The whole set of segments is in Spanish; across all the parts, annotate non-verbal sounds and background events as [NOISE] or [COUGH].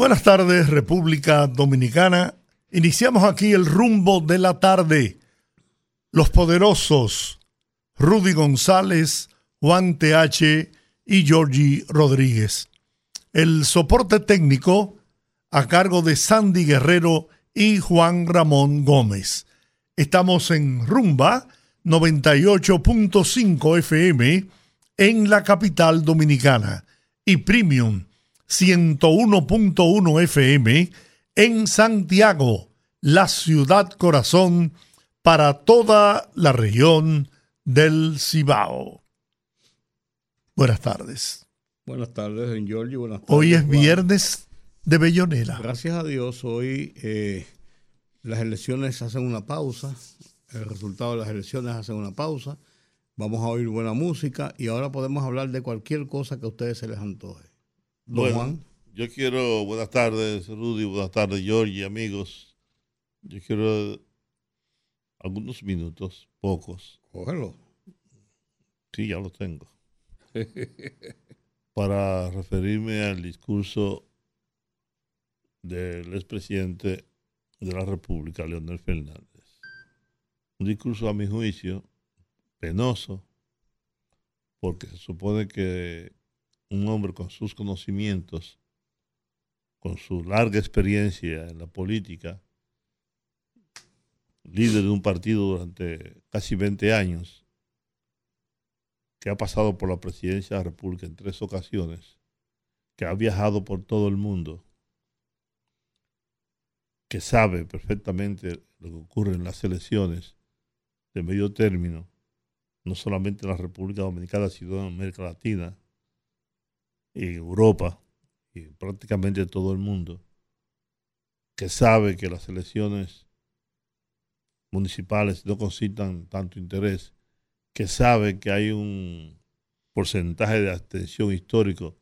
Buenas tardes, República Dominicana. Iniciamos aquí el rumbo de la tarde. Los poderosos Rudy González, Juan TH y Georgie Rodríguez. El soporte técnico a cargo de Sandy Guerrero y Juan Ramón Gómez. Estamos en Rumba 98.5 FM en la capital dominicana y Premium 101.1 FM en Santiago, la ciudad corazón para toda la región del Cibao. Buenas tardes. Buenas tardes, don Giorgio. Buenas tardes, hoy es viernes de Bellonera. Gracias a Dios, hoy eh, las elecciones hacen una pausa, el resultado de las elecciones hacen una pausa, vamos a oír buena música y ahora podemos hablar de cualquier cosa que a ustedes se les antoje. Bueno, yo quiero, buenas tardes Rudy, buenas tardes Georgie, amigos. Yo quiero algunos minutos, pocos. Cógelo. Sí, ya lo tengo. [LAUGHS] para referirme al discurso del expresidente de la República, Leonel Fernández. Un discurso, a mi juicio, penoso, porque se supone que un hombre con sus conocimientos, con su larga experiencia en la política, líder de un partido durante casi 20 años, que ha pasado por la presidencia de la República en tres ocasiones, que ha viajado por todo el mundo, que sabe perfectamente lo que ocurre en las elecciones de medio término, no solamente en la República Dominicana, sino en América Latina, Europa y prácticamente todo el mundo, que sabe que las elecciones municipales no concitan tanto interés, que sabe que hay un porcentaje de abstención histórico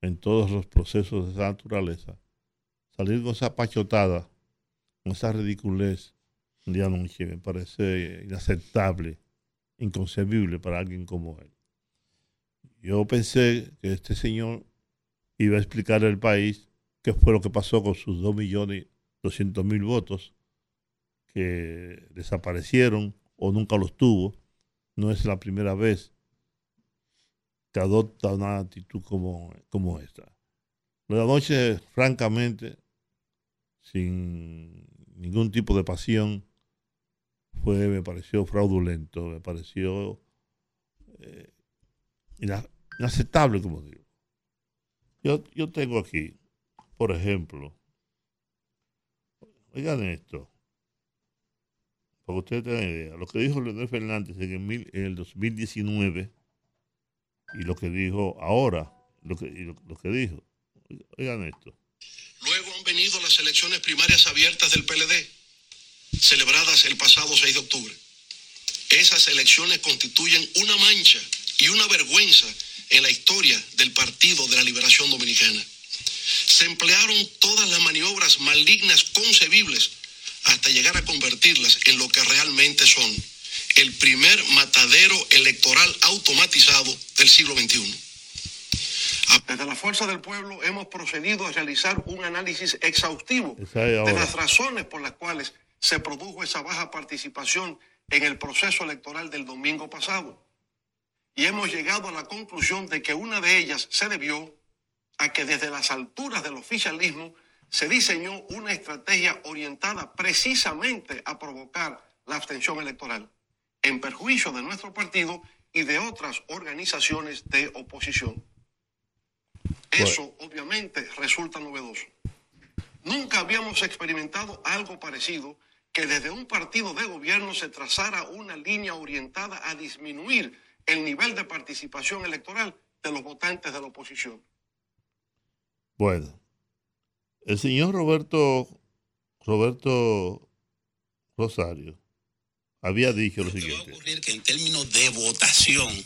en todos los procesos de esa naturaleza, salir con esa pachotada, con esa ridiculez de anoche me parece inaceptable, inconcebible para alguien como él. Yo pensé que este señor iba a explicar al país qué fue lo que pasó con sus 2.200.000 votos que desaparecieron o nunca los tuvo. No es la primera vez que adopta una actitud como, como esta. La noche, francamente, sin ningún tipo de pasión, fue, me pareció fraudulento, me pareció inaceptable, como digo. Yo, yo tengo aquí, por ejemplo, oigan esto, para que ustedes tengan idea, lo que dijo Leonel Fernández en el, mil, en el 2019 y lo que dijo ahora, lo que, lo, lo que dijo. Oigan esto. Luego han venido las elecciones primarias abiertas del PLD, celebradas el pasado 6 de octubre. Esas elecciones constituyen una mancha y una vergüenza en la historia del Partido de la Liberación Dominicana. Se emplearon todas las maniobras malignas concebibles hasta llegar a convertirlas en lo que realmente son, el primer matadero electoral automatizado del siglo XXI. Desde la Fuerza del Pueblo hemos procedido a realizar un análisis exhaustivo de las razones por las cuales se produjo esa baja participación en el proceso electoral del domingo pasado y hemos llegado a la conclusión de que una de ellas se debió a que desde las alturas del oficialismo se diseñó una estrategia orientada precisamente a provocar la abstención electoral, en perjuicio de nuestro partido y de otras organizaciones de oposición. Eso obviamente resulta novedoso. Nunca habíamos experimentado algo parecido que desde un partido de gobierno se trazara una línea orientada a disminuir el nivel de participación electoral de los votantes de la oposición. Bueno, el señor Roberto Roberto Rosario había dicho lo, siguiente. Que va a ocurrir que en términos de votación,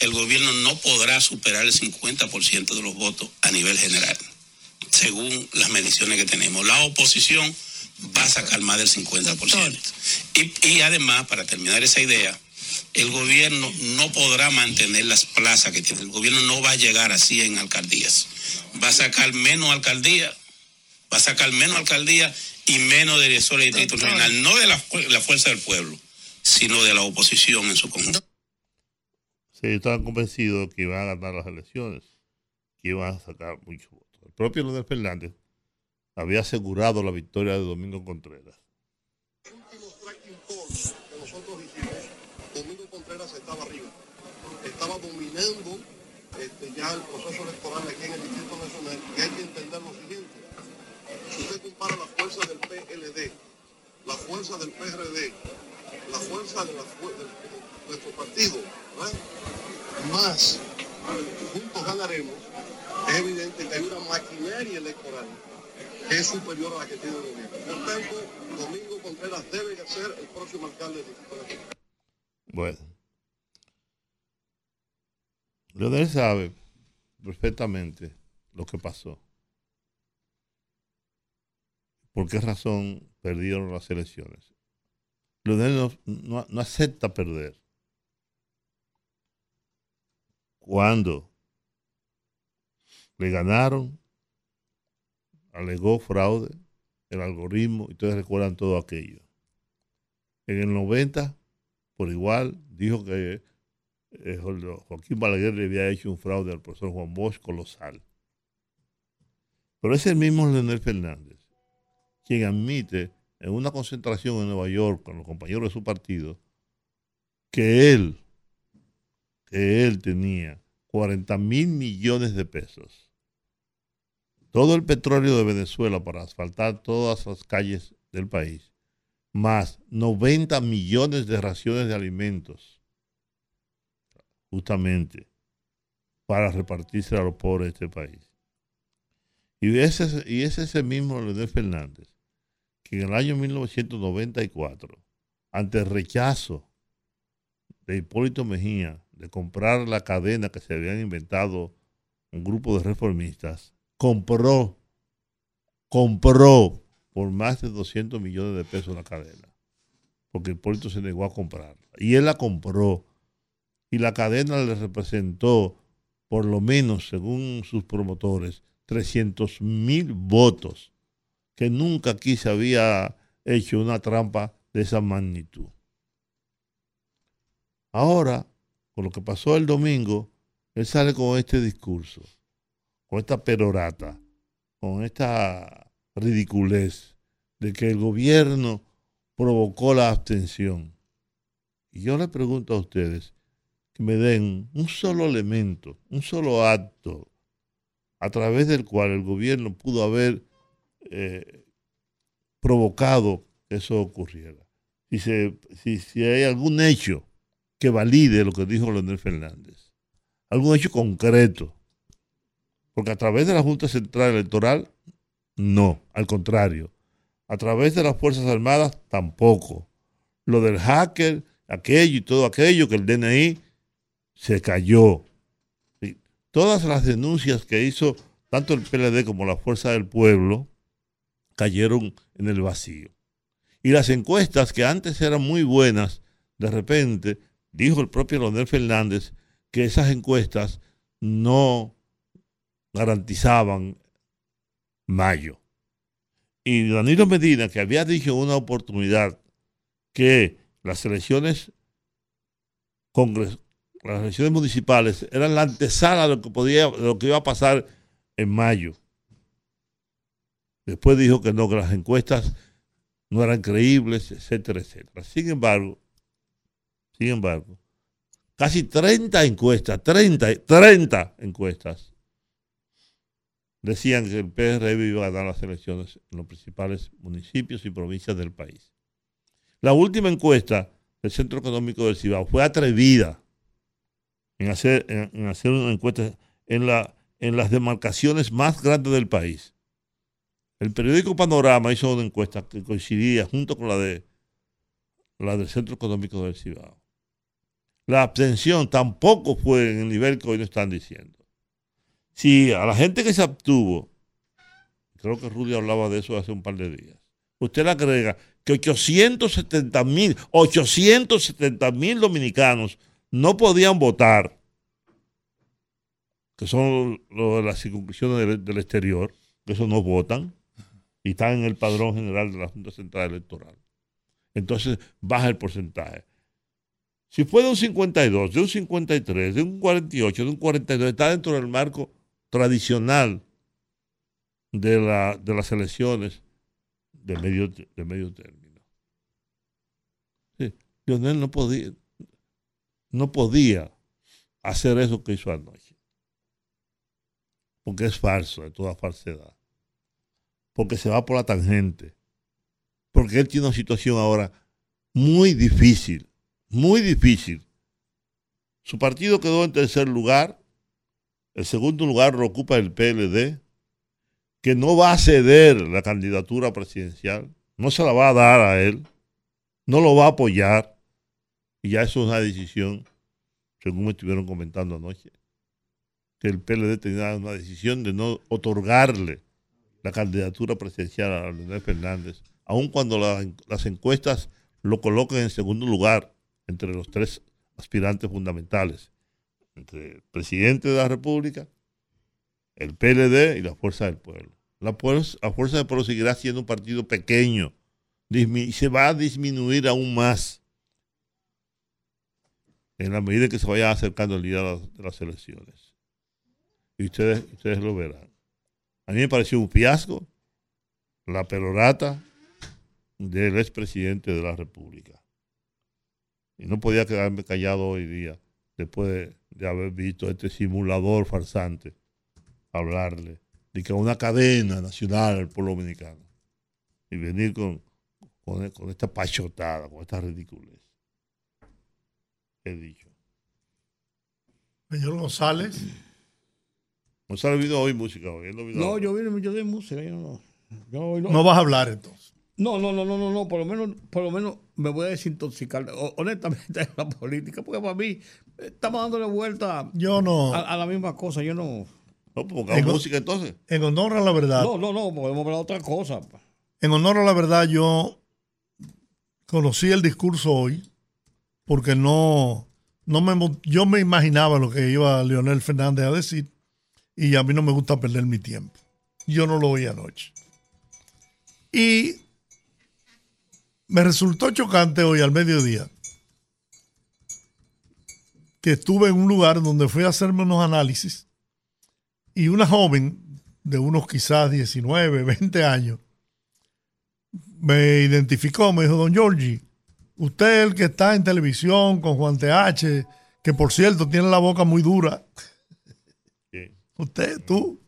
el gobierno no podrá superar el 50% de los votos a nivel general, según las mediciones que tenemos. La oposición va a sacar más del 50%. Y, y además, para terminar esa idea, el gobierno no podrá mantener las plazas que tiene. El gobierno no va a llegar así en alcaldías. Va a sacar menos alcaldías, va a sacar menos alcaldías y menos directores de distrito regional, no de la, la, fuerza del pueblo, sino de la oposición en su conjunto. Sí, estaban convencidos que iban a ganar las elecciones, que iban a sacar muchos votos. El propio Leonel Fernández había asegurado la victoria de Domingo Contreras. Este, ya el proceso electoral aquí en el Distrito Nacional y hay que entender lo siguiente. Si usted compara la fuerza del PLD, la fuerza del PRD, la fuerza de, la, de nuestro partido, ¿verdad? más juntos ganaremos, es evidente que hay una maquinaria electoral que es superior a la que tiene el gobierno. Por tanto, Domingo Contreras debe ser el próximo alcalde del Distrito Nacional. Bueno. Leonel sabe perfectamente lo que pasó. ¿Por qué razón perdieron las elecciones? Leonel no, no, acepta perder. Cuando le ganaron, alegó fraude, el algoritmo, y ustedes recuerdan todo aquello. En el 90, por igual, dijo que Joaquín Balaguer le había hecho un fraude al profesor Juan Bosch colosal. Pero es el mismo Leonel Fernández quien admite en una concentración en Nueva York con los compañeros de su partido que él, que él tenía 40 mil millones de pesos. Todo el petróleo de Venezuela para asfaltar todas las calles del país, más 90 millones de raciones de alimentos justamente para repartirse a los pobres de este país. Y ese, y es ese mismo Leonel Fernández que en el año 1994, ante el rechazo de Hipólito Mejía de comprar la cadena que se habían inventado un grupo de reformistas, compró, compró por más de 200 millones de pesos la cadena, porque Hipólito se negó a comprarla. Y él la compró y la cadena le representó, por lo menos según sus promotores, 300 mil votos, que nunca aquí se había hecho una trampa de esa magnitud. Ahora, con lo que pasó el domingo, él sale con este discurso, con esta perorata, con esta ridiculez de que el gobierno provocó la abstención. Y yo le pregunto a ustedes, que me den un solo elemento, un solo acto a través del cual el gobierno pudo haber eh, provocado que eso ocurriera. Si, se, si, si, hay algún hecho que valide lo que dijo Leonel Fernández, algún hecho concreto, porque a través de la Junta Central Electoral, no, al contrario, a través de las Fuerzas Armadas, tampoco. Lo del hacker, aquello y todo aquello que el DNI se cayó. Todas las denuncias que hizo tanto el PLD como la Fuerza del Pueblo cayeron en el vacío. Y las encuestas que antes eran muy buenas, de repente dijo el propio Leonel Fernández que esas encuestas no garantizaban mayo. Y Danilo Medina, que había dicho en una oportunidad que las elecciones congres las elecciones municipales eran la antesala de lo que podía, lo que iba a pasar en mayo. Después dijo que no, que las encuestas no eran creíbles, etcétera, etcétera. Sin embargo, sin embargo, casi 30 encuestas, 30, 30 encuestas decían que el PRM iba a ganar las elecciones en los principales municipios y provincias del país. La última encuesta del Centro Económico del Cibao fue atrevida en hacer, en, hacer una encuesta en, la, en las demarcaciones más grandes del país. El periódico Panorama hizo una encuesta que coincidía junto con la de la del Centro Económico del Cibao. La abstención tampoco fue en el nivel que hoy nos están diciendo. Si a la gente que se abstuvo, creo que Rudy hablaba de eso hace un par de días, usted le agrega que 870 mil, 870 mil dominicanos no podían votar, que son de las circunscripciones del, exterior, que esos no votan, y están en el padrón general de la Junta Central Electoral. Entonces baja el porcentaje. Si fue de un 52, de un 53, de un 48, de un 42, está dentro del marco tradicional de, la, de las elecciones de medio, de medio término. Sí, Lionel no podía, no podía hacer eso que hizo anoche. Porque es falso, de toda falsedad porque se va por la tangente. Porque él tiene una situación ahora muy difícil, muy difícil. Su partido quedó en tercer lugar, el segundo lugar lo ocupa el PLD, que no va a ceder la candidatura presidencial, no se la va a dar a él, no lo va a apoyar, y ya eso es una decisión, según me estuvieron comentando anoche, que el PLD tenía una decisión de no otorgarle la candidatura presidencial a Leonel Fernández, aun cuando las encuestas lo colocan en segundo lugar entre los tres aspirantes fundamentales, entre el presidente de la República, el PLD y la Fuerza del Pueblo. La Fuerza, la fuerza del Pueblo seguirá siendo un partido pequeño y se va a disminuir aún más en la medida que se vaya acercando el día de las elecciones. Y ustedes, ustedes lo verán. A mí me pareció un fiasco la perorata del expresidente de la República. Y no podía quedarme callado hoy día después de, haber visto a este simulador farsante hablarle de que una cadena nacional al pueblo dominicano y venir con, con, esta pachotada, con esta ridiculez. He dicho. Señor González. No se ha olvidado hoy música hoy. No, yo vine yo de música. Yo no, yo no. no vas a hablar entonces. No, no, no, no, no, no, por lo menos, por lo menos me voy a desintoxicar honestamente [LAUGHS] en la política, porque para mí estamos dándole vuelta yo no, a, la misma cosa, yo no. No, pues música entonces. En honor a la verdad. No, no, no, podemos hablar de otra cosa. En honor a la verdad, yo conocí el discurso hoy, porque no, no me, yo me imaginaba lo que iba Leonel Fernández a decir y a mí no me gusta perder mi tiempo. Yo no lo oí anoche. Y me resultó chocante hoy al mediodía que estuve en un lugar donde fui a hacerme unos análisis y una joven de unos quizás 19, 20 años me identificó, me dijo, don Giorgi, usted el que está en televisión con Juan TH, que por cierto tiene la boca muy dura. Usted, tú.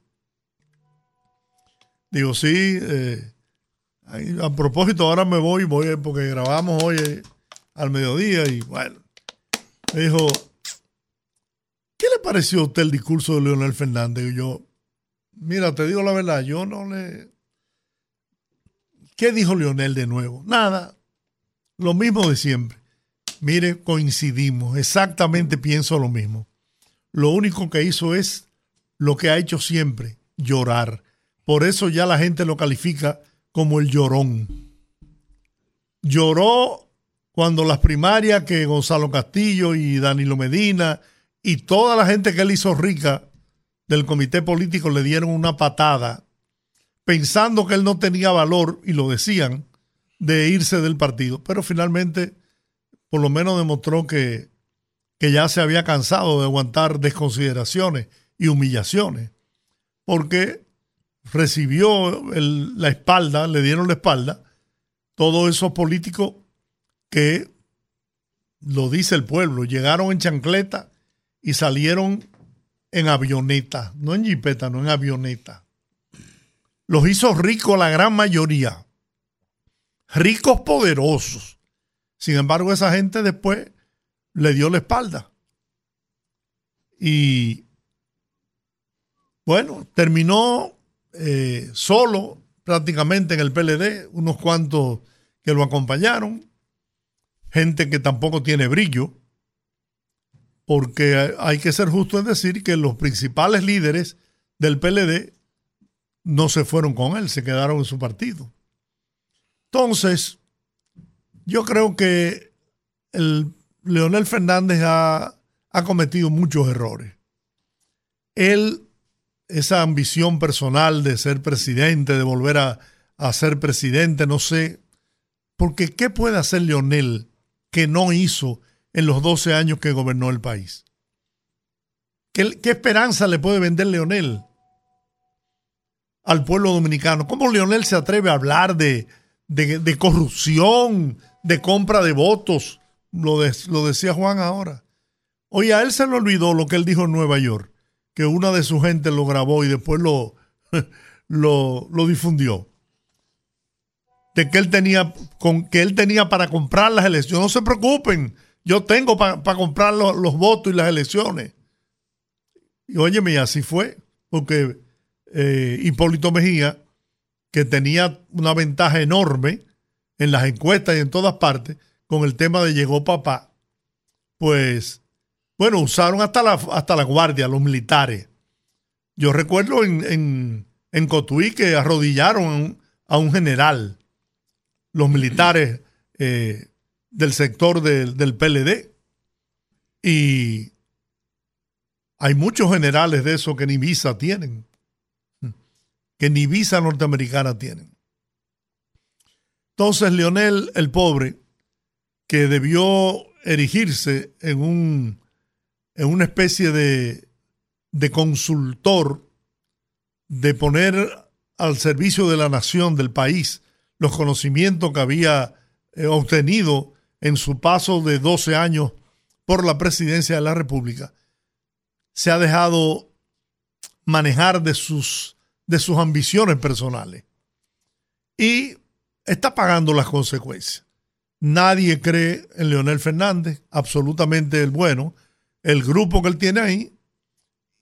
Digo, sí. Eh, a propósito, ahora me voy, voy porque grabamos hoy eh, al mediodía y bueno, me dijo, ¿qué le pareció a usted el discurso de Leonel Fernández? Y yo, mira, te digo la verdad, yo no le... ¿Qué dijo Leonel de nuevo? Nada, lo mismo de siempre. Mire, coincidimos, exactamente pienso lo mismo. Lo único que hizo es lo que ha hecho siempre, llorar. Por eso ya la gente lo califica como el llorón. Lloró cuando las primarias que Gonzalo Castillo y Danilo Medina y toda la gente que él hizo rica del comité político le dieron una patada pensando que él no tenía valor, y lo decían, de irse del partido. Pero finalmente, por lo menos demostró que, que ya se había cansado de aguantar desconsideraciones y humillaciones, porque recibió la espalda, le dieron la espalda, todos esos políticos que, lo dice el pueblo, llegaron en chancleta y salieron en avioneta, no en jipeta, no en avioneta. Los hizo ricos la gran mayoría, ricos poderosos. Sin embargo, esa gente después le dio la espalda. Y bueno, terminó eh, solo, prácticamente en el PLD, unos cuantos que lo acompañaron, gente que tampoco tiene brillo, porque hay que ser justo en decir que los principales líderes del PLD no se fueron con él, se quedaron en su partido. Entonces, yo creo que el Leonel Fernández ha, ha cometido muchos errores. Él, esa ambición personal de ser presidente, de volver a, a ser presidente, no sé, porque ¿qué puede hacer Leonel que no hizo en los 12 años que gobernó el país? ¿Qué, qué esperanza le puede vender Leonel al pueblo dominicano? ¿Cómo Leonel se atreve a hablar de, de, corrupción, de compra de votos? Lo, lo decía Juan ahora. Oye, a él se le olvidó lo que él dijo en Nueva York, que una de sus gentes lo grabó y después lo, [LAUGHS] lo, difundió. De que él tenía, con, que él tenía para comprar las elecciones. No se preocupen, yo tengo para pa comprar los, los, votos y las elecciones. Y óyeme, así fue, porque eh, Hipólito Mejía, que tenía una ventaja enorme en las encuestas y en todas partes, con el tema de llegó papá, pues, bueno, usaron hasta la, hasta la guardia, los militares. Yo recuerdo en, en, en Cotuí que arrodillaron a un, a un general, los militares eh, del sector de, del PLD. Y hay muchos generales de eso que ni visa tienen, que ni visa norteamericana tienen. Entonces, Leonel, el pobre, que debió erigirse en, un, en una especie de, de consultor, de poner al servicio de la nación, del país, los conocimientos que había eh, obtenido en su paso de 12 años por la presidencia de la República, se ha dejado manejar de sus, de sus ambiciones personales y está pagando las consecuencias. Nadie cree en Leonel Fernández, absolutamente el bueno, el grupo que él tiene ahí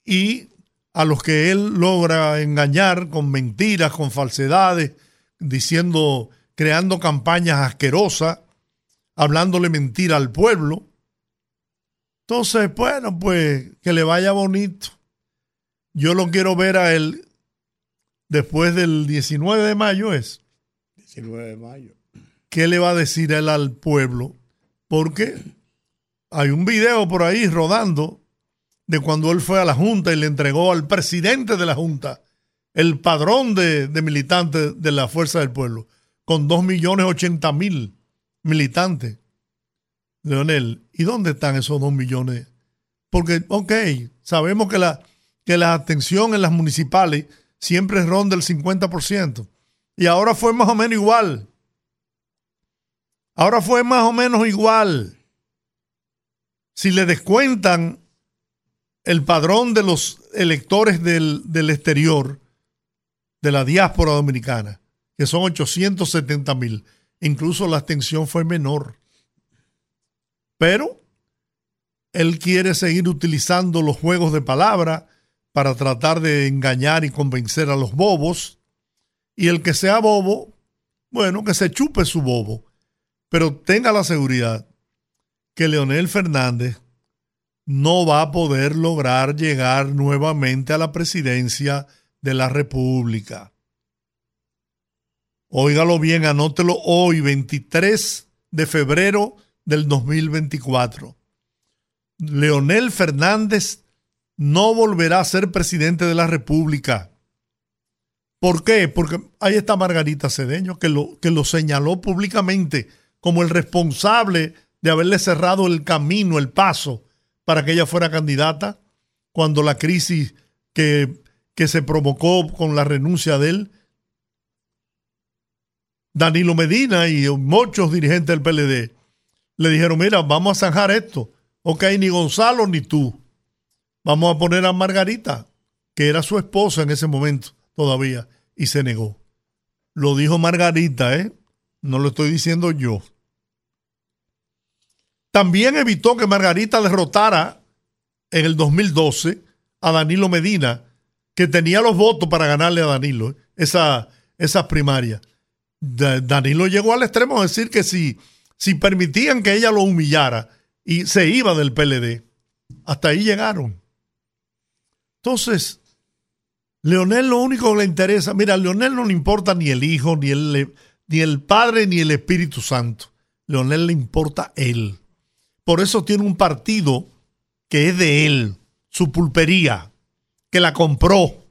y a los que él logra engañar con mentiras, con falsedades, diciendo, creando campañas asquerosas, hablándole mentira al pueblo. Entonces, bueno, pues que le vaya bonito. Yo lo quiero ver a él después del 19 de mayo, es. 19 de mayo. ¿Qué le va a decir él al pueblo? Porque hay un video por ahí rodando de cuando él fue a la Junta y le entregó al presidente de la Junta el padrón de, de militantes de la Fuerza del Pueblo, con dos millones ochenta mil militantes. Leonel, ¿y dónde están esos dos millones? Porque, ok, sabemos que la, que la atención en las municipales siempre ronda el 50%. Y ahora fue más o menos igual. Ahora fue más o menos igual. Si le descuentan el padrón de los electores del, del exterior, de la diáspora dominicana, que son 870 mil, incluso la abstención fue menor. Pero él quiere seguir utilizando los juegos de palabra para tratar de engañar y convencer a los bobos. Y el que sea bobo, bueno, que se chupe su bobo. Pero tenga la seguridad que Leonel Fernández no va a poder lograr llegar nuevamente a la presidencia de la República. Óigalo bien, anótelo hoy, 23 de febrero del 2024. Leonel Fernández no volverá a ser presidente de la República. ¿Por qué? Porque ahí está Margarita Cedeño, que lo, que lo señaló públicamente como el responsable de haberle cerrado el camino, el paso para que ella fuera candidata, cuando la crisis que, que se provocó con la renuncia de él, Danilo Medina y muchos dirigentes del PLD le dijeron, mira, vamos a zanjar esto. Ok, ni Gonzalo ni tú. Vamos a poner a Margarita, que era su esposa en ese momento todavía, y se negó. Lo dijo Margarita, ¿eh? No lo estoy diciendo yo. También evitó que Margarita derrotara en el 2012 a Danilo Medina, que tenía los votos para ganarle a Danilo. Esa, esas primarias. Danilo llegó al extremo de decir que si, si permitían que ella lo humillara y se iba del PLD, hasta ahí llegaron. Entonces, Leonel lo único que le interesa, mira, a Leonel no le importa ni el Hijo, ni el, ni el Padre, ni el Espíritu Santo. Leonel le importa él. Por eso tiene un partido que es de él, su pulpería, que la compró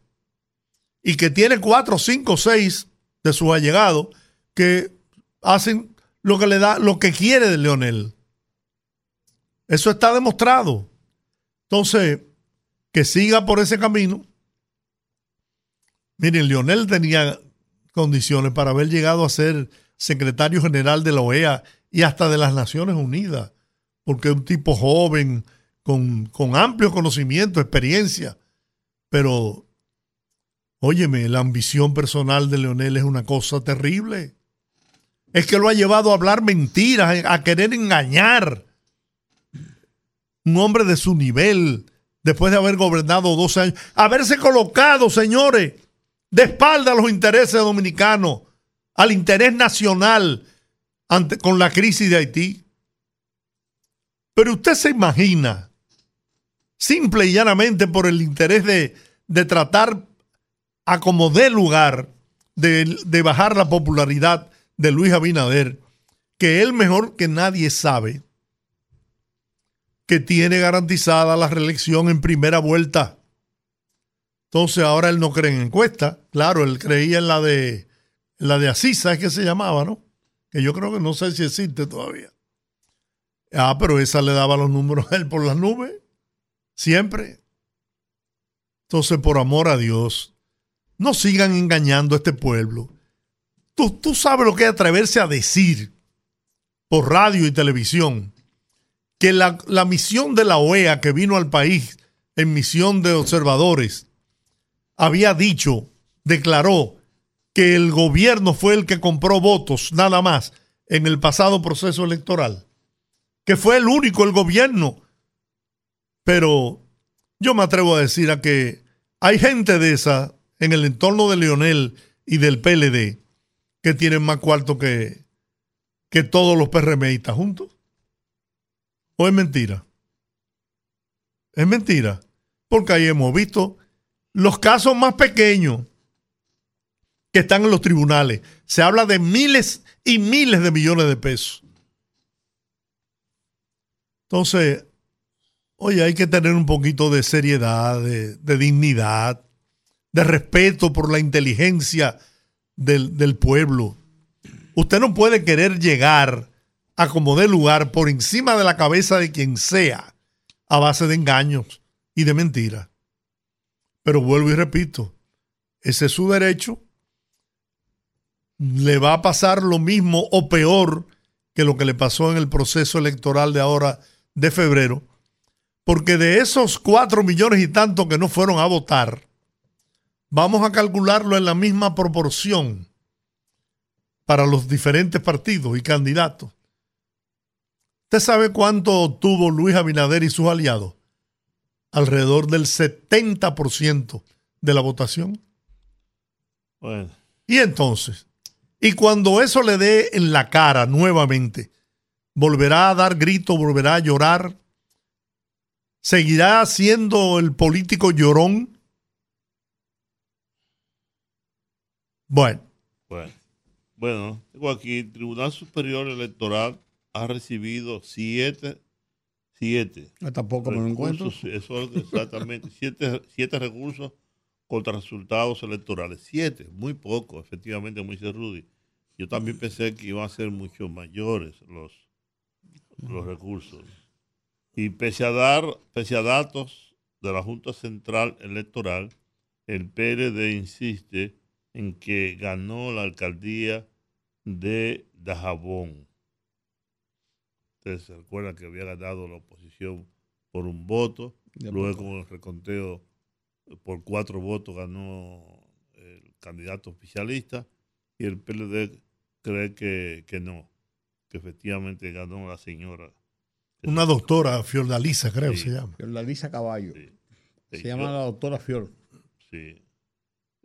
y que tiene cuatro, cinco, seis de sus allegados que hacen lo que le da, lo que quiere de Leonel. Eso está demostrado. Entonces, que siga por ese camino. Miren, Leonel tenía condiciones para haber llegado a ser secretario general de la OEA y hasta de las Naciones Unidas, porque es un tipo joven, con, con amplio conocimiento, experiencia, pero, óyeme, la ambición personal de Leonel es una cosa terrible. Es que lo ha llevado a hablar mentiras, a querer engañar. Un hombre de su nivel, después de haber gobernado dos años, haberse colocado, señores, de espalda a los intereses dominicanos, al interés nacional ante, con la crisis de Haití. Pero usted se imagina, simple y llanamente por el interés de, de tratar a como dé lugar de, de bajar la popularidad de Luis Abinader, que él mejor que nadie sabe que tiene garantizada la reelección en primera vuelta. Entonces ahora él no cree en encuesta. Claro, él creía en la de la de Asisa, es que se llamaba, ¿no? Que yo creo que no sé si existe todavía. Ah, pero esa le daba los números a él por las nubes. Siempre. Entonces, por amor a Dios, no sigan engañando a este pueblo. Tú, tú sabes lo que es atreverse a decir por radio y televisión que la, la misión de la OEA que vino al país en misión de observadores había dicho, declaró que el gobierno fue el que compró votos nada más en el pasado proceso electoral, que fue el único el gobierno. Pero yo me atrevo a decir a que hay gente de esa en el entorno de Leonel y del PLD que tienen más cuarto que, que todos los PRMistas juntos. ¿O es mentira? Es mentira. Porque ahí hemos visto los casos más pequeños que están en los tribunales. Se habla de miles y miles de millones de pesos. Entonces, oye, hay que tener un poquito de seriedad, de, dignidad, de respeto por la inteligencia del, del, pueblo. Usted no puede querer llegar a como de lugar por encima de la cabeza de quien sea a base de engaños y de mentiras. Pero vuelvo y repito, ese es su derecho. Le va a pasar lo mismo o peor que lo que le pasó en el proceso electoral de ahora de febrero, porque de esos cuatro millones y tanto que no fueron a votar, vamos a calcularlo en la misma proporción para los diferentes partidos y candidatos. ¿Usted sabe cuánto tuvo Luis Abinader y sus aliados? alrededor del 70% de la votación. Bueno. Y entonces, y cuando eso le dé en la cara nuevamente, volverá a dar grito, volverá a llorar, seguirá siendo el político llorón. Bueno. Bueno, bueno tengo aquí, el Tribunal Superior Electoral ha recibido siete Siete. Ah, tampoco me lo encuentro. Eso exactamente. [LAUGHS] siete, siete recursos contra resultados electorales. Siete, muy poco, efectivamente, como dice Rudy. Yo también pensé que iban a ser mucho mayores los, los recursos. Y pese a dar, pese a datos de la Junta Central Electoral, el PLD insiste en que ganó la alcaldía de Dajabón se recuerdan que había ganado la oposición por un voto, luego con el reconteo por cuatro votos ganó el candidato oficialista y el PLD cree que, no, que efectivamente ganó la señora. Una doctora, Fiordalisa creo que se llama. Fiordalisa Caballo. Se llama la doctora Fior. Sí.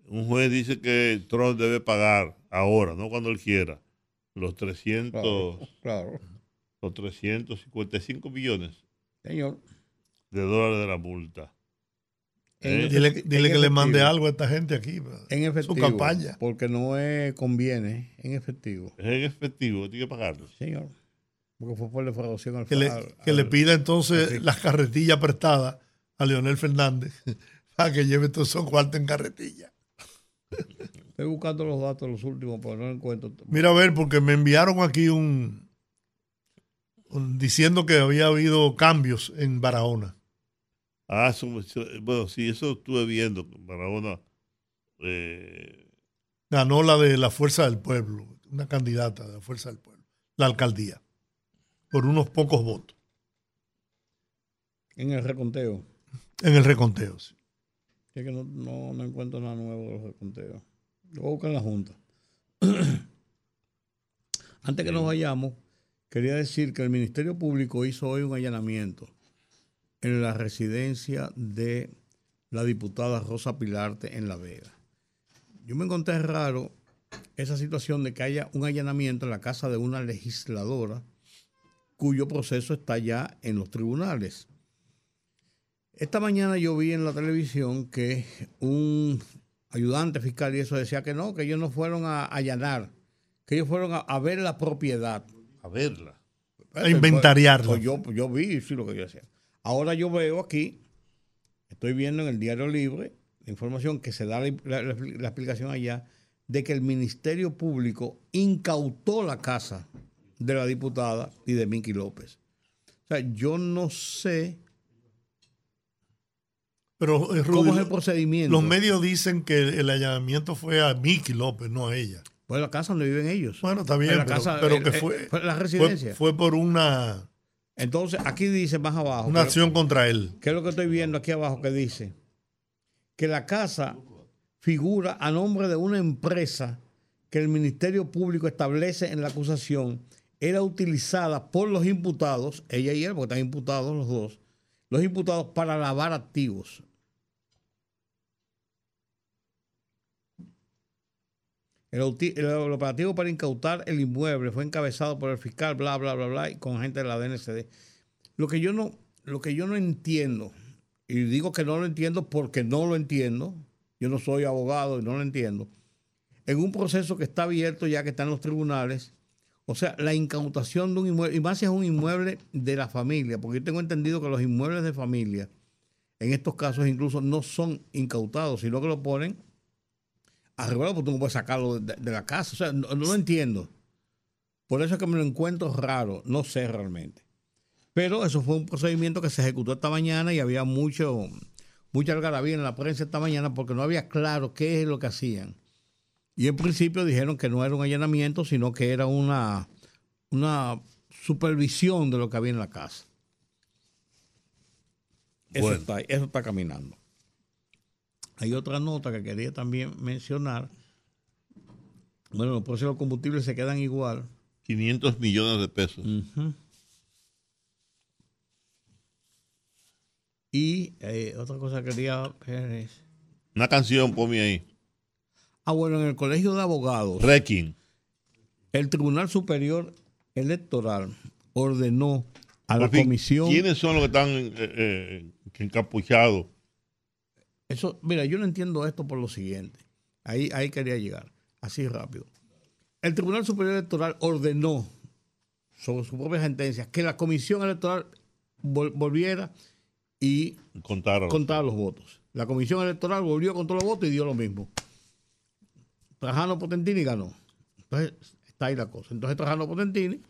un juez dice que Trump debe pagar ahora, no cuando él quiera, los 300, Claro, claro. Los 355 millones Señor. de dólares de la multa. En- Eh, Dile, en que le mande algo a esta gente aquí. En efectivo. Su campaña. Porque no es, conviene en efectivo. Es en efectivo, tiene que pagarlo. Señor. Porque fue por defraudación al Que le, al- que le pida entonces las carretillas prestadas a Leonel Fernández [LAUGHS] para que lleve todos esos cuartos en carretilla. Estoy buscando los datos los últimos, pero no encuentro. Mira a ver, porque me enviaron aquí un- diciendo que había habido cambios en Barahona. Ah, bueno, sí, eso estuve viendo. Barahona eh, Ganó la de la Fuerza del Pueblo, una candidata de la Fuerza del Pueblo, la alcaldía, por unos pocos votos En el reconteo. en el reconteo. sí. Es que no, no, no encuentro nada nuevo de los reconteos. Lo voy a buscar en la Junta. [CLEARS THROAT] Antes que nos vayamos, quería decir que el Ministerio Público hizo hoy un allanamiento en la residencia de la diputada Rosa Pilarte en La Vega. Yo me encontré raro esa situación de que haya un allanamiento en la casa de una legisladora cuyo proceso está ya en los tribunales. Esta mañana yo vi en la televisión que un ayudante fiscal y eso decía que no, que ellos no fueron a allanar, que ellos fueron a, a ver la propiedad. A verla. A inventariarla. Pues yo, pues yo vi, sí, lo que yo decía. Ahora yo veo aquí, estoy viendo en el Diario Libre, la información que se da la, la- la- la explicación allá, de que el Ministerio Público incautó la casa de la diputada y de Minky López. O sea, yo no sé Pero eh, Rudy, cómo es el procedimiento. los medios dicen que el allanamiento fue a Miki López, no a ella. Pues la casa donde viven ellos. Bueno, está bien, En la pero, casa, pero que eh, fue, fue la residencia. fue por una, Entonces, aquí dice más abajo. una acción contra él. ¿Qué es lo que estoy viendo aquí abajo que dice? Que la casa figura a nombre de una empresa que el Ministerio Público establece en la acusación era utilizada por los imputados, ella y él, porque están imputados los dos, los imputados para lavar activos. El, operativo para incautar el inmueble fue encabezado por el fiscal, bla, bla, bla, bla, y con gente de la DNCD. Lo que yo no, lo que yo no entiendo, y digo que no lo entiendo porque no lo entiendo, yo no soy abogado y no lo entiendo, en un proceso que está abierto ya que está en los tribunales, o sea, la incautación de un inmueble, y más si es un inmueble de la familia, porque yo tengo entendido que los inmuebles de familia, en estos casos incluso no son incautados, sino que lo ponen arreglado porque tú no puedes sacarlo de, de la casa. O sea, no, no lo entiendo. Por eso es que me lo encuentro raro, no sé realmente. Pero eso fue un procedimiento que se ejecutó esta mañana y había mucho, mucha algarabía en la prensa esta mañana porque no había claro qué es lo que hacían. Y en principio dijeron que no era un allanamiento, sino que era una, una supervisión de lo que había en la casa. Eso, está, eso está caminando. Hay otra nota que quería también mencionar. Bueno, los precios de los combustibles se quedan igual. 500 millones de pesos. Y eh, otra cosa que quería ver es. Una canción, ponme ahí. Ah, bueno, en el Colegio de Abogados, Requiem. el Tribunal Superior Electoral ordenó a la fin, comisión. ¿Quiénes son los que están eh, eh, encapuchados? Eso, mira, yo no entiendo esto por lo siguiente. Ahí, ahí quería llegar, así rápido. El Tribunal Superior Electoral ordenó, sobre su propia sentencia, que la comisión electoral vol- volviera y contara los votos. La comisión electoral volvió con todos los votos y dio lo mismo. Trajano Potentini ganó. Entonces, está ahí la cosa. Entonces, Trajano Potentini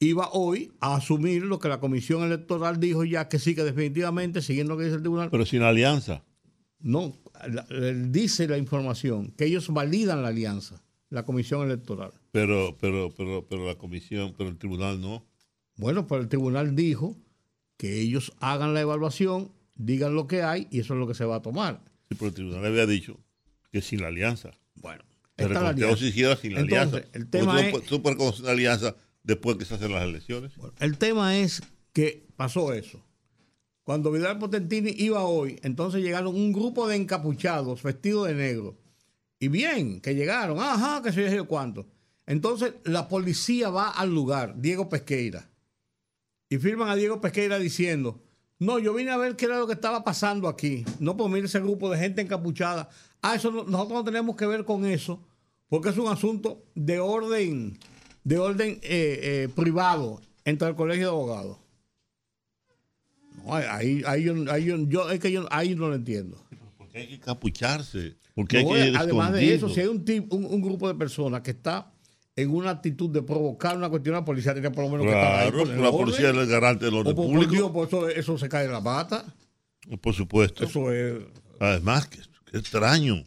iba hoy a asumir lo que la comisión electoral dijo ya que sí, que definitivamente, siguiendo lo que dice el tribunal, Pero sin alianza. No, la- dice la información que ellos validan la alianza, la comisión electoral. Pero, pero, pero, pero la comisión, pero el tribunal no. Bueno, pues el tribunal dijo que ellos hagan la evaluación, digan lo que hay y eso es lo que se va a tomar. Sí, pero el tribunal había dicho que sin la alianza. Bueno, El está la reconteo alianza. se hiciera sin la Entonces, alianza. el tema es- tú alianza después que se hacen las elecciones. El tema es que pasó eso. Cuando Vidal Potentini iba hoy, entonces llegaron un grupo de encapuchados vestidos de negro Y bien, que llegaron, ajá, que se yo cuánto. Entonces la policía va al lugar, Diego Pesqueira, y firman a Diego Pesqueira diciendo, no, yo vine a ver qué era lo que estaba pasando aquí. No, pues mire ese grupo de gente encapuchada. Ah, eso no- nosotros no tenemos que ver con eso, porque es un asunto de orden, de orden eh, eh, privado entre el colegio de abogados. No, ahí, ahí, yo, ahí yo- yo- es que yo ahí no lo entiendo. Porque hay que capucharse. Porque No, hay que ir además de eso, si hay un, tip- un, un grupo de personas que está en una actitud de provocar una cuestión, la policía tiene por lo menos que estar ahí. Claro, la orden. policía es el garante del orden público. Dios, por eso, eso se cae de la pata. Por supuesto. Eso es. Además, que, que extraño.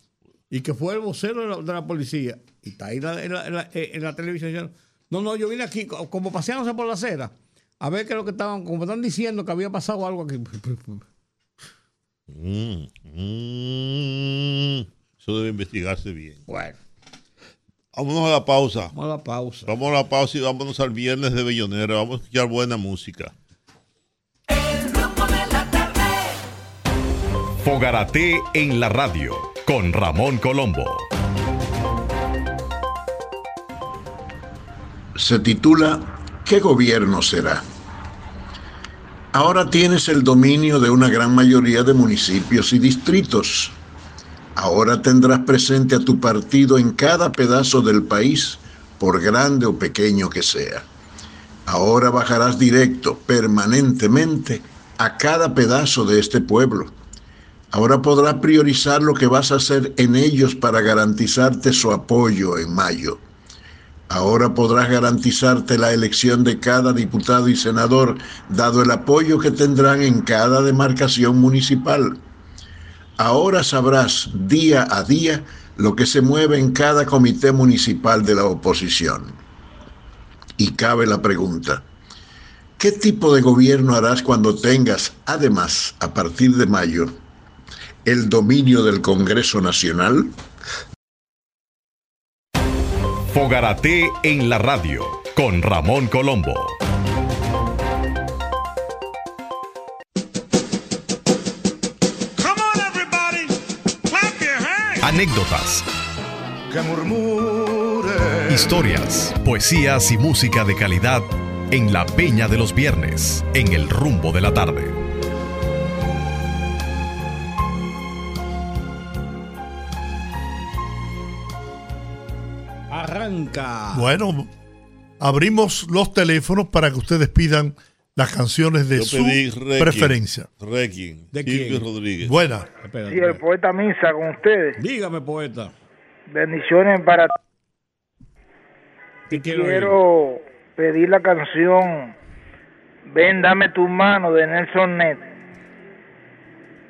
Y que fue el vocero de la, de la policía. Y está ahí la- en la, en la- en la televisión diciendo, no, no, yo vine aquí co- como paseándose por la acera. A ver qué es lo que estaban, como están diciendo que había pasado algo aquí. Mm, mm. Eso debe investigarse bien. Bueno, Vámonos a la pausa. vamos a la pausa. Vamos a la pausa y vámonos al viernes de Bellonera. Vamos a escuchar buena música. Fogarate en la radio con Ramón Colombo. se titula ¿Qué gobierno será? Ahora tienes el dominio de una gran mayoría de municipios y distritos. Ahora tendrás presente a tu partido en cada pedazo del país, por grande o pequeño que sea. Ahora bajarás directo, permanentemente, a cada pedazo de este pueblo. Ahora podrás priorizar lo que vas a hacer en ellos para garantizarte su apoyo en mayo. Ahora podrás garantizarte la elección de cada diputado y senador, dado el apoyo que tendrán en cada demarcación municipal. Ahora sabrás día a día lo que se mueve en cada comité municipal de la oposición. Y cabe la pregunta, ¿qué tipo de gobierno harás cuando tengas, además, a partir de mayo, el dominio del Congreso Nacional? Fogarate en la radio con Ramón Colombo. Anécdotas, Que murmure. historias, poesías y música de calidad en la Peña de los Viernes, en el rumbo de la tarde. Arranca. Bueno, abrimos los teléfonos para que ustedes pidan las canciones de Yo su pedí Requiem. preferencia. Requiem. ¿De Silvio quién? Rodríguez. Buena. Sí, el poeta Misa con ustedes. Dígame, poeta. Bendiciones para ¿Qué quiero? Quiero pedir la canción Ven, dame tu mano de Nelson Net.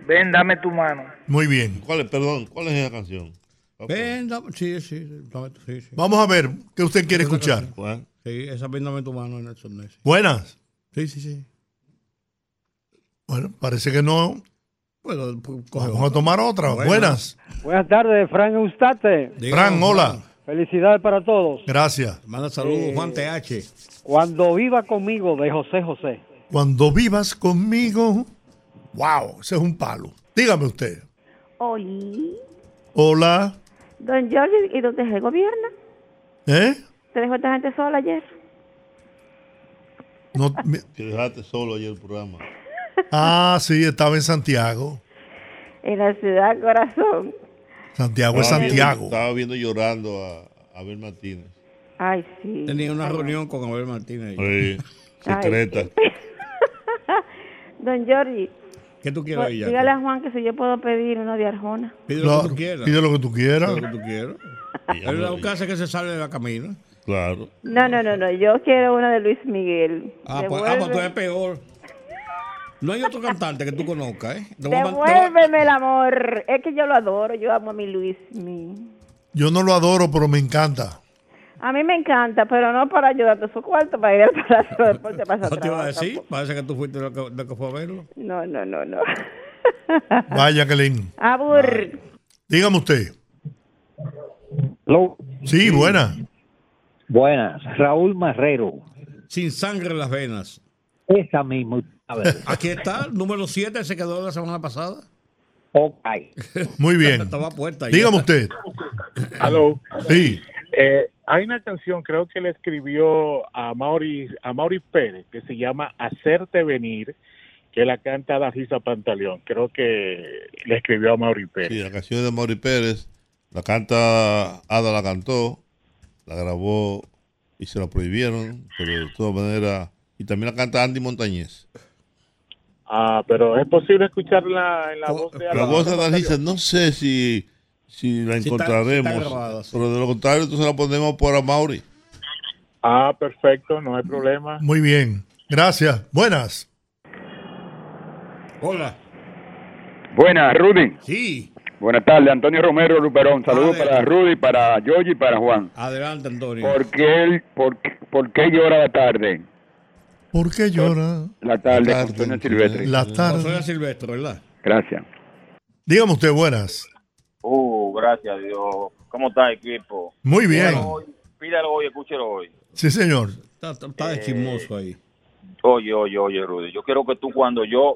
Ven, dame tu mano. Muy bien. ¿Cuál es, perdón, cuál es esa canción? Ven, dame- sí, sí, dame- sí, sí. Vamos a ver qué usted quiere escuchar. Sí, esa ven, dame tu mano en el Ness. Buenas. Sí, sí, sí. Bueno, parece que no. Bueno, pues, Vamos a tomar otra. Buenas. Buenas tardes, Frank Eustate. Dígame, Fran, hola. Felicidades para todos. Gracias. Manda saludos, Juan TH. Cuando viva conmigo de José José. Cuando vivas conmigo. Wow, ese es un palo. Dígame usted. Oli, Hola. Don Jorge, ¿y dónde es el gobierno? ¿Eh? ¿Te dejó esta gente sola ayer? No, [LAUGHS] me- Que dejaste solo ayer el programa. ah, sí, estaba en Santiago. En la ciudad corazón. Santiago es viendo- Santiago. estaba viendo llorando a Abel Martínez. Ay, sí. Tenía una reunión con Abel Martínez. Sí, Ay, secreta. sí. [LAUGHS] don Jorge, ¿Qué tú quieres oír? dígale a Juan que si yo puedo pedir uno de Arjona. Pide lo Claro, que tú quieras. pide lo que tú quieras. Pide lo que tú quieras. [LAUGHS] Es que hace que se sale de la camino. Claro. No, no, no, no, yo quiero uno de Luis Miguel. Ah, pues, ah, pues tú eres peor. No hay otro cantante que tú conozcas, ¿eh? Te Devuélveme el amor. Es que yo lo adoro, yo amo a mi Luis. Mi. Yo no lo adoro, pero me encanta. A mí me encanta, pero no para ayudarte a su cuarto, para ir al palacio de deporte para [LAUGHS] No te iba a decir, tampoco. parece que tú fuiste lo que, que fue a verlo. No, no, no, no. [LAUGHS] Vaya, Kelin. Abur. Dígame usted. Lo- Sí, buena. Buenas, Raúl Marrero. Sin sangre en las venas. Esa misma. A ver, [LAUGHS] Aquí está, número 7, se quedó la semana pasada. ok. Muy bien. Estaba puerta. Dígame usted. Aló. Sí. Eh, hay una canción, creo que le escribió a Mauri, a Mauri Pérez, que se llama Hacerte Venir, que la canta Darisa Pantaleón. Creo que le escribió a Mauri Pérez. Sí, la canción de Mauri Pérez, la canta, Ada la cantó, la grabó y se la prohibieron, pero de todas maneras, y también la canta Andy Montañez. Ah, pero es posible escucharla en la voz de La voz de Darisa, no sé si, si la Si está- encontraremos, está grabada, sí. pero de lo contrario, entonces la ponemos por a Mauri. Ah, perfecto, no hay problema. Muy bien. Gracias. Buenas. Hola. Buenas, Rudy. Sí. Buenas tardes, Antonio Romero Luperón. Saludos para Rudy, para Yogi y para Juan. Adelante, Antonio. ¿Por qué, por, por qué llora la tarde? ¿Por qué llora? La tarde, con Sonia Silvestre. La tarde. Sonia Silvestre, ¿verdad? Gracias. Dígame usted, buenas. Uh, gracias a Dios. ¿Cómo está, equipo? Muy bien. Pídalo hoy, Pídalo hoy, escúchelo hoy. Sí, señor. Está, está chismoso ahí. Oye, oye, oye, Rudy. Yo quiero que tú cuando yo